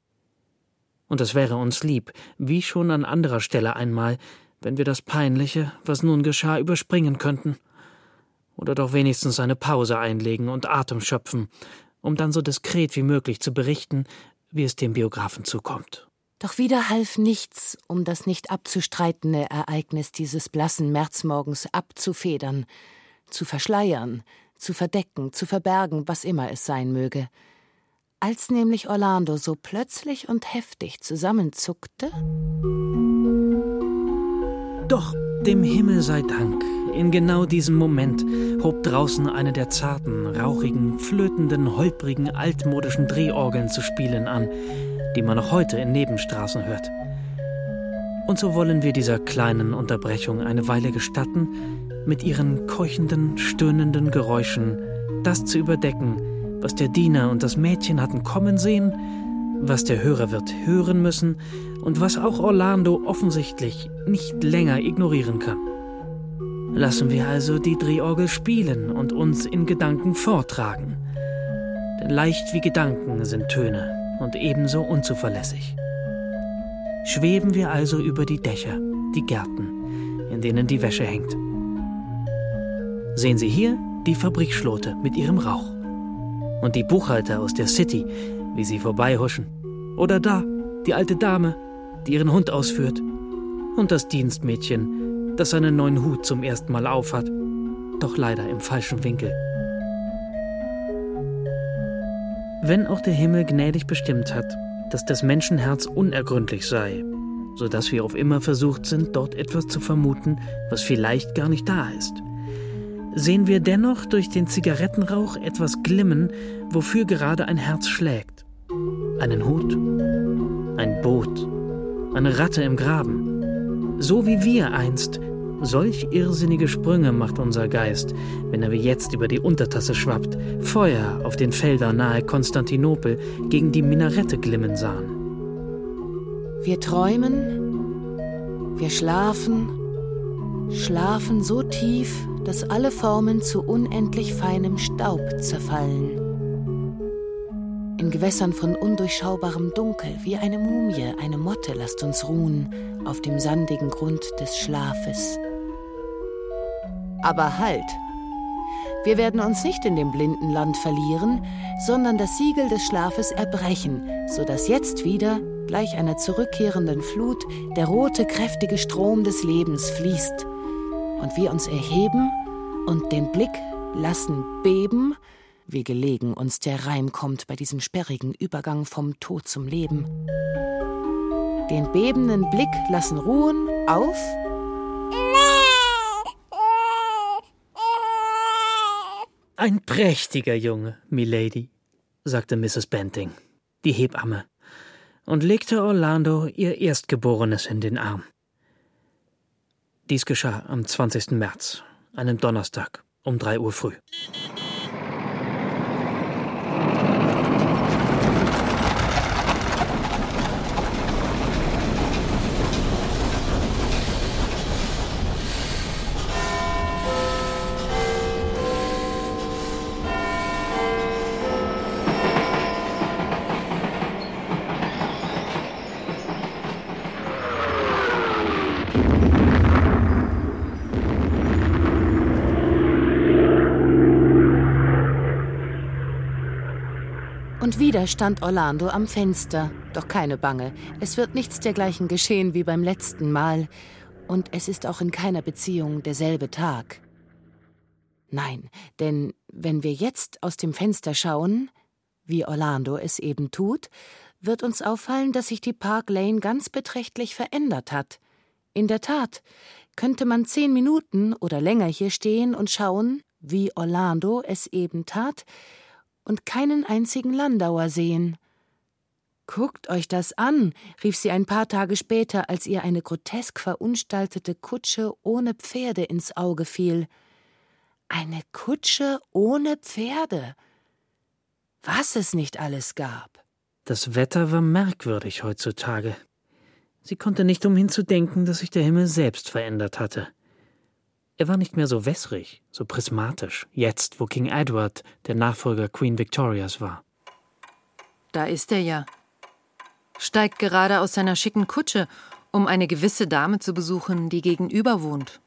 Und es wäre uns lieb, wie schon an anderer Stelle einmal, wenn wir das Peinliche, was nun geschah, überspringen könnten. Oder doch wenigstens eine Pause einlegen und Atem schöpfen, um dann so diskret wie möglich zu berichten, wie es dem Biografen zukommt. Doch wieder half nichts, um das nicht abzustreitende Ereignis dieses blassen Märzmorgens abzufedern, zu verschleiern, zu verdecken, zu verbergen, was immer es sein möge. Als nämlich Orlando so plötzlich und heftig zusammenzuckte. Doch dem Himmel sei Dank, in genau diesem Moment hob draußen eine der zarten, rauchigen, flötenden, holprigen, altmodischen Drehorgeln zu spielen an, die man noch heute in Nebenstraßen hört. Und so wollen wir dieser kleinen Unterbrechung eine Weile gestatten, mit ihren keuchenden, stöhnenden Geräuschen das zu überdecken, was der Diener und das Mädchen hatten kommen sehen, was der Hörer wird hören müssen und was auch Orlando offensichtlich nicht länger ignorieren kann. Lassen wir also die Drehorgel spielen und uns in Gedanken vortragen. Denn leicht wie Gedanken sind Töne und ebenso unzuverlässig. Schweben wir also über die Dächer, die Gärten, in denen die Wäsche hängt. Sehen Sie hier die Fabrikschlote mit ihrem Rauch und die Buchhalter aus der City, wie sie vorbeihuschen. Oder da, die alte Dame, die ihren Hund ausführt. Und das Dienstmädchen, das seinen neuen Hut zum ersten Mal aufhat, doch leider im falschen Winkel. Wenn auch der Himmel gnädig bestimmt hat, dass das Menschenherz unergründlich sei, so dass wir auf immer versucht sind, dort etwas zu vermuten, was vielleicht gar nicht da ist – sehen wir dennoch durch den Zigarettenrauch etwas glimmen, wofür gerade ein Herz schlägt. Einen Hut, ein Boot, eine Ratte im Graben. So wie wir einst. Solch irrsinnige Sprünge macht unser Geist, wenn er wie jetzt über die Untertasse schwappt, Feuer auf den Feldern nahe Konstantinopel gegen die Minarette glimmen sahen. Wir träumen, wir schlafen, schlafen so tief, dass alle Formen zu unendlich feinem Staub zerfallen. In Gewässern von undurchschaubarem Dunkel, wie eine Mumie, eine Motte, lasst uns ruhen auf dem sandigen Grund des Schlafes. Aber halt! Wir werden uns nicht in dem blinden Land verlieren, sondern das Siegel des Schlafes erbrechen, so dass jetzt wieder, gleich einer zurückkehrenden Flut, der rote, kräftige Strom des Lebens fließt und wir uns erheben und den Blick lassen beben, wie gelegen uns der Reim kommt bei diesem sperrigen Übergang vom Tod zum Leben. Den bebenden Blick lassen ruhen auf Ein prächtiger Junge, Milady, sagte Mrs. Benting, die Hebamme, und legte Orlando ihr Erstgeborenes in den Arm. Dies geschah am 20. März, einem Donnerstag, um drei Uhr früh. Stand Orlando am Fenster. Doch keine Bange, es wird nichts dergleichen geschehen wie beim letzten Mal. Und es ist auch in keiner Beziehung derselbe Tag. Nein, denn wenn wir jetzt aus dem Fenster schauen, wie Orlando es eben tut, wird uns auffallen, dass sich die Park Lane ganz beträchtlich verändert hat. In der Tat, könnte man zehn Minuten oder länger hier stehen und schauen, wie Orlando es eben tat, und keinen einzigen Landauer sehen. Guckt euch das an, rief sie ein paar Tage später, als ihr eine grotesk verunstaltete Kutsche ohne Pferde ins Auge fiel. Eine Kutsche ohne Pferde. Was es nicht alles gab. Das Wetter war merkwürdig heutzutage. Sie konnte nicht umhin zu denken, dass sich der Himmel selbst verändert hatte. Er war nicht mehr so wässrig, so prismatisch, jetzt, wo King Edward der Nachfolger Queen Victorias war. Da ist er ja. Steigt gerade aus seiner schicken Kutsche, um eine gewisse Dame zu besuchen, die gegenüber wohnt.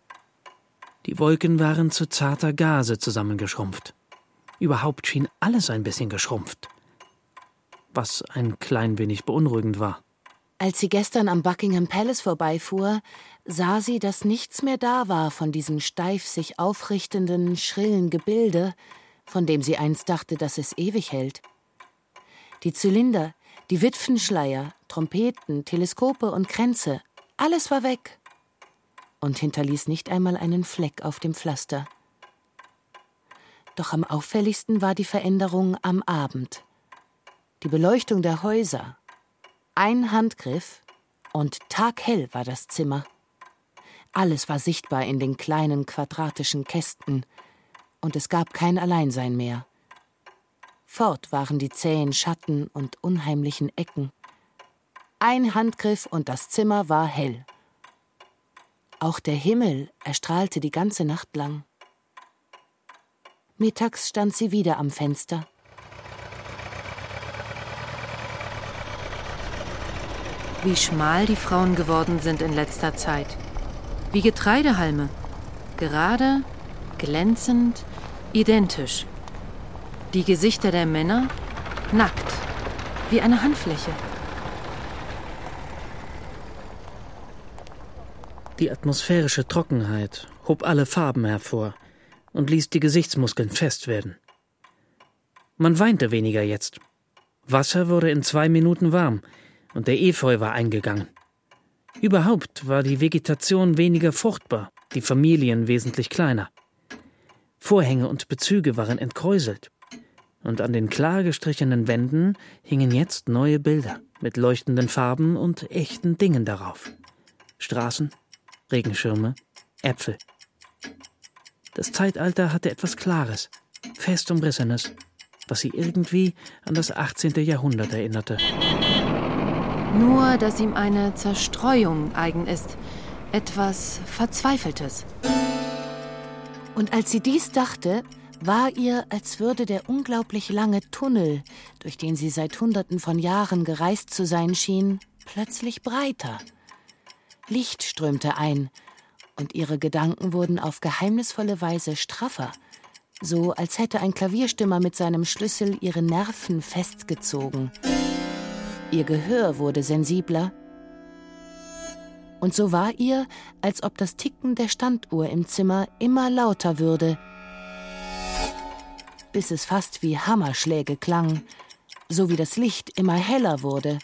Die Wolken waren zu zarter Gase zusammengeschrumpft. Überhaupt schien alles ein bisschen geschrumpft. Was ein klein wenig beunruhigend war. Als sie gestern am Buckingham Palace vorbeifuhr, sah sie, dass nichts mehr da war von diesem steif sich aufrichtenden, schrillen Gebilde, von dem sie einst dachte, dass es ewig hält. Die Zylinder, die Witwenschleier, Trompeten, Teleskope und Kränze, alles war weg und hinterließ nicht einmal einen Fleck auf dem Pflaster. Doch am auffälligsten war die Veränderung am Abend. Die Beleuchtung der Häuser, ein Handgriff und taghell war das Zimmer. Alles war sichtbar in den kleinen quadratischen Kästen, und es gab kein Alleinsein mehr. Fort waren die zähen Schatten und unheimlichen Ecken. Ein Handgriff und das Zimmer war hell. Auch der Himmel erstrahlte die ganze Nacht lang. Mittags stand sie wieder am Fenster Wie schmal die Frauen geworden sind in letzter Zeit. Wie Getreidehalme. Gerade, glänzend, identisch. Die Gesichter der Männer nackt, wie eine Handfläche. Die atmosphärische Trockenheit hob alle Farben hervor und ließ die Gesichtsmuskeln fest werden. Man weinte weniger jetzt. Wasser wurde in zwei Minuten warm, und der Efeu war eingegangen. Überhaupt war die Vegetation weniger fruchtbar, die Familien wesentlich kleiner. Vorhänge und Bezüge waren entkräuselt, und an den klar gestrichenen Wänden hingen jetzt neue Bilder mit leuchtenden Farben und echten Dingen darauf. Straßen, Regenschirme, Äpfel. Das Zeitalter hatte etwas Klares, fest umrissenes, was sie irgendwie an das 18. Jahrhundert erinnerte. Nur, dass ihm eine Zerstreuung eigen ist, etwas Verzweifeltes. Und als sie dies dachte, war ihr, als würde der unglaublich lange Tunnel, durch den sie seit Hunderten von Jahren gereist zu sein schien, plötzlich breiter. Licht strömte ein, und ihre Gedanken wurden auf geheimnisvolle Weise straffer, so als hätte ein Klavierstimmer mit seinem Schlüssel ihre Nerven festgezogen. Ihr Gehör wurde sensibler. Und so war ihr, als ob das Ticken der Standuhr im Zimmer immer lauter würde, bis es fast wie Hammerschläge klang, so wie das Licht immer heller wurde.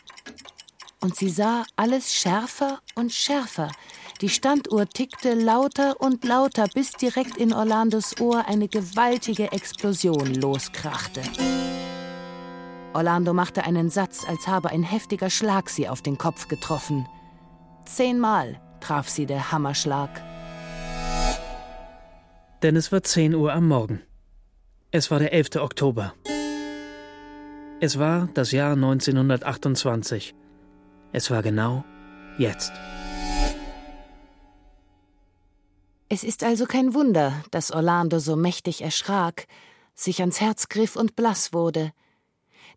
Und sie sah alles schärfer und schärfer. Die Standuhr tickte lauter und lauter, bis direkt in Orlandos Ohr eine gewaltige Explosion loskrachte. Orlando machte einen Satz, als habe ein heftiger Schlag sie auf den Kopf getroffen. Zehnmal traf sie der Hammerschlag. Denn es war zehn Uhr am Morgen. Es war der 11. Oktober. Es war das Jahr 1928. Es war genau jetzt. Es ist also kein Wunder, dass Orlando so mächtig erschrak, sich ans Herz griff und blass wurde.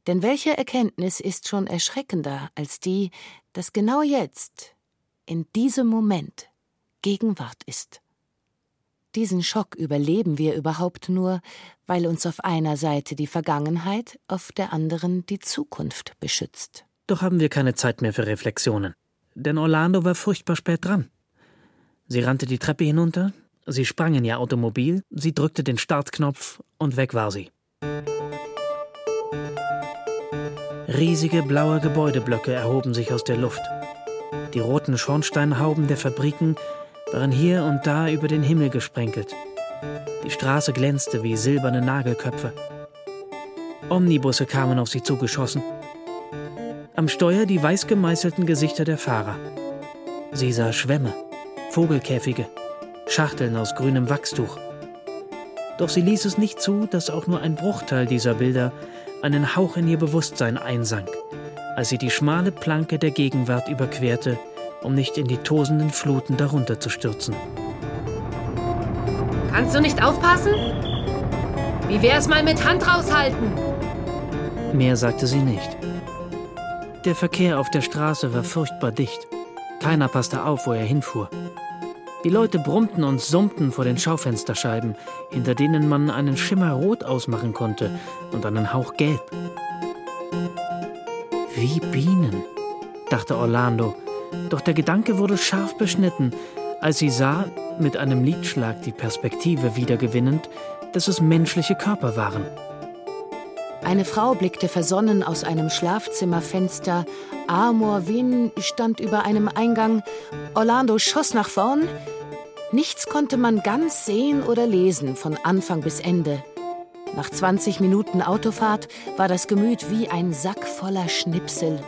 Denn welche Erkenntnis ist schon erschreckender als die, dass genau jetzt, in diesem Moment, Gegenwart ist? Diesen Schock überleben wir überhaupt nur, weil uns auf einer Seite die Vergangenheit, auf der anderen die Zukunft beschützt. Doch haben wir keine Zeit mehr für Reflexionen. Denn Orlando war furchtbar spät dran. Sie rannte die Treppe hinunter, sie sprang in ihr Automobil, sie drückte den Startknopf und weg war sie. Riesige blaue Gebäudeblöcke erhoben sich aus der Luft. Die roten Schornsteinhauben der Fabriken waren hier und da über den Himmel gesprenkelt. Die Straße glänzte wie silberne Nagelköpfe. Omnibusse kamen auf sie zugeschossen. Am Steuer die weiß gemeißelten Gesichter der Fahrer. Sie sah Schwämme, Vogelkäfige, Schachteln aus grünem Wachstuch. Doch sie ließ es nicht zu, dass auch nur ein Bruchteil dieser Bilder einen Hauch in ihr Bewusstsein einsank, als sie die schmale Planke der Gegenwart überquerte, um nicht in die tosenden Fluten darunter zu stürzen. Kannst du nicht aufpassen? Wie wär's mal mit Hand raushalten? Mehr sagte sie nicht. Der Verkehr auf der Straße war furchtbar dicht. Keiner passte auf, wo er hinfuhr. Die Leute brummten und summten vor den Schaufensterscheiben, hinter denen man einen Schimmer rot ausmachen konnte und einen Hauch gelb. Wie Bienen, dachte Orlando, doch der Gedanke wurde scharf beschnitten, als sie sah, mit einem Liedschlag die Perspektive wiedergewinnend, dass es menschliche Körper waren. Eine Frau blickte versonnen aus einem Schlafzimmerfenster. Amor Wien stand über einem Eingang. Orlando schoss nach vorn. Nichts konnte man ganz sehen oder lesen, von Anfang bis Ende. Nach 20 Minuten Autofahrt war das Gemüt wie ein Sack voller Schnipsel.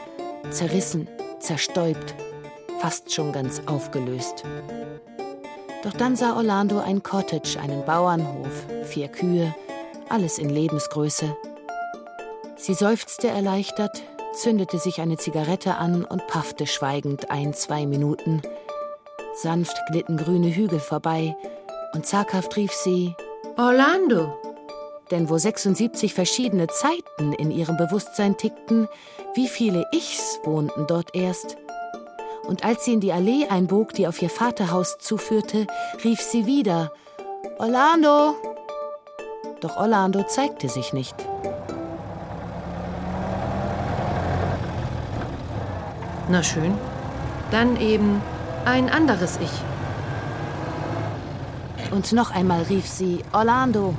Zerrissen, zerstäubt, fast schon ganz aufgelöst. Doch dann sah Orlando ein Cottage, einen Bauernhof, vier Kühe, alles in Lebensgröße. Sie seufzte erleichtert, zündete sich eine Zigarette an und paffte schweigend ein, zwei Minuten. Sanft glitten grüne Hügel vorbei und zaghaft rief sie Orlando. Denn wo 76 verschiedene Zeiten in ihrem Bewusstsein tickten, wie viele Ichs wohnten dort erst. Und als sie in die Allee einbog, die auf ihr Vaterhaus zuführte, rief sie wieder Orlando. Doch Orlando zeigte sich nicht. Na schön. Dann eben ein anderes Ich. Und noch einmal rief sie Orlando.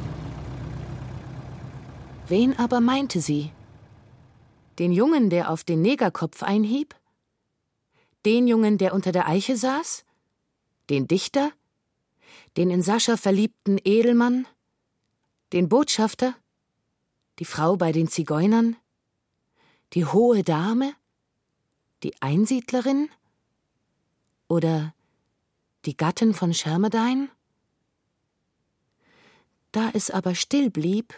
Wen aber meinte sie? Den Jungen, der auf den Negerkopf einhieb? Den Jungen, der unter der Eiche saß? Den Dichter? Den in Sascha verliebten Edelmann? Den Botschafter? Die Frau bei den Zigeunern? Die hohe Dame? Die Einsiedlerin? Oder die Gattin von Schermedain? Da es aber still blieb,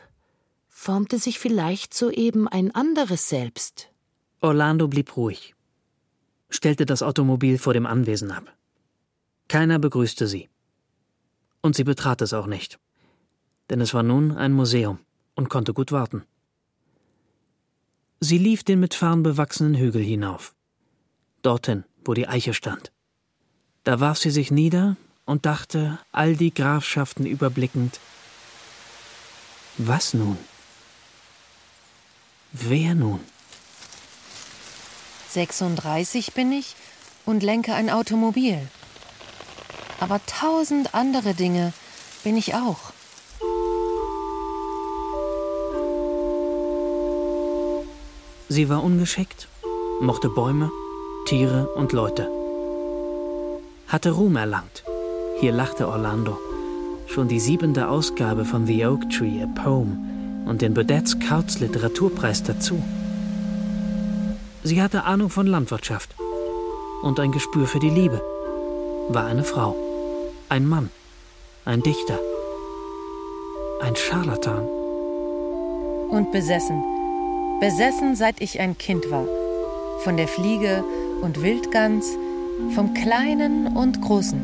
formte sich vielleicht soeben ein anderes Selbst. Orlando blieb ruhig, stellte das Automobil vor dem Anwesen ab. Keiner begrüßte sie. Und sie betrat es auch nicht, denn es war nun ein Museum und konnte gut warten. Sie lief den mit Farn bewachsenen Hügel hinauf, dorthin, wo die Eiche stand. Da warf sie sich nieder und dachte, all die Grafschaften überblickend, was nun? Wer nun? 36 bin ich und lenke ein Automobil. Aber tausend andere Dinge bin ich auch. Sie war ungeschickt, mochte Bäume, Tiere und Leute. Hatte Ruhm erlangt. Hier lachte Orlando. Schon die siebente Ausgabe von The Oak Tree, a Poem und den Budet's Couts Literaturpreis dazu. Sie hatte Ahnung von Landwirtschaft und ein Gespür für die Liebe. War eine Frau, ein Mann, ein Dichter, ein Scharlatan. Und besessen. Besessen, seit ich ein Kind war. Von der Fliege und Wildgans, vom Kleinen und Großen.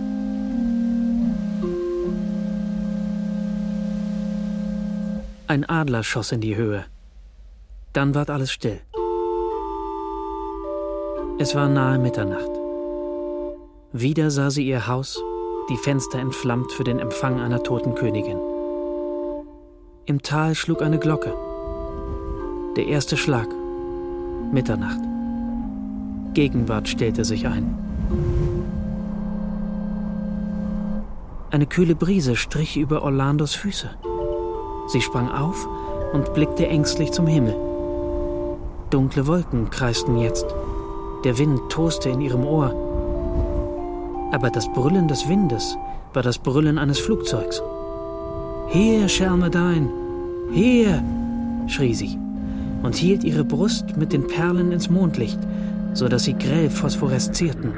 Ein Adler schoss in die Höhe. Dann ward alles still. Es war nahe Mitternacht. Wieder sah sie ihr Haus, die Fenster entflammt für den Empfang einer toten Königin. Im Tal schlug eine Glocke. Der erste Schlag. Mitternacht. Gegenwart stellte sich ein. Eine kühle Brise strich über Orlandos Füße. Sie sprang auf und blickte ängstlich zum Himmel. Dunkle Wolken kreisten jetzt. Der Wind toste in ihrem Ohr. Aber das Brüllen des Windes war das Brüllen eines Flugzeugs. Hier, Shalmerdine, hier, schrie sie und hielt ihre Brust mit den Perlen ins Mondlicht, so dass sie grell phosphoreszierten.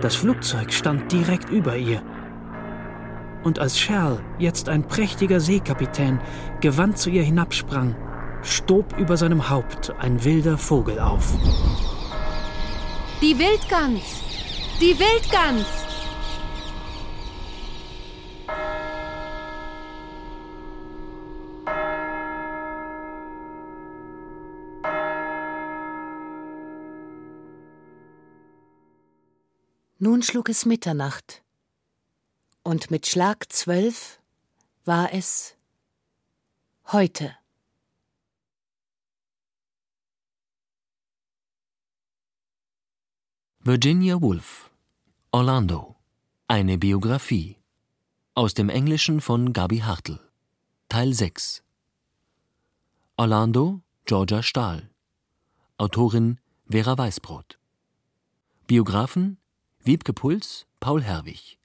Das Flugzeug stand direkt über ihr. Und als Shell, jetzt ein prächtiger Seekapitän, gewandt zu ihr hinabsprang, stob über seinem Haupt ein wilder Vogel auf. Die Wildgans! Die Wildgans! Nun schlug es Mitternacht, und mit Schlag zwölf war es heute. Virginia Woolf Orlando Eine Biografie aus dem Englischen von Gabi Hartl Teil 6 Orlando Georgia Stahl Autorin Vera Weißbrot Biografen Wiebke Puls, Paul Herwig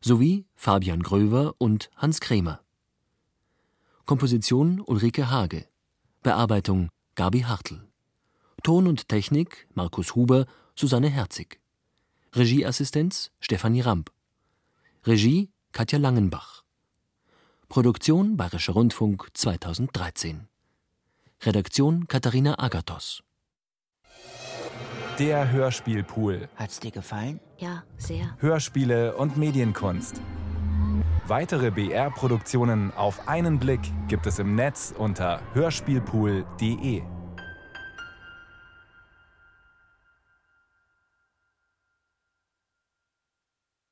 sowie Fabian Gröver und Hans Krämer. Komposition Ulrike Hage. Bearbeitung Gabi Hartl. Ton und Technik Markus Huber, Susanne Herzig. Regieassistenz Stefanie Ramp. Regie Katja Langenbach. Produktion Bayerischer Rundfunk 2013. Redaktion Katharina Agathos. Der Hörspielpool. Hat's dir gefallen? Ja, sehr. Hörspiele und Medienkunst. Weitere BR-Produktionen auf einen Blick gibt es im Netz unter hörspielpool.de.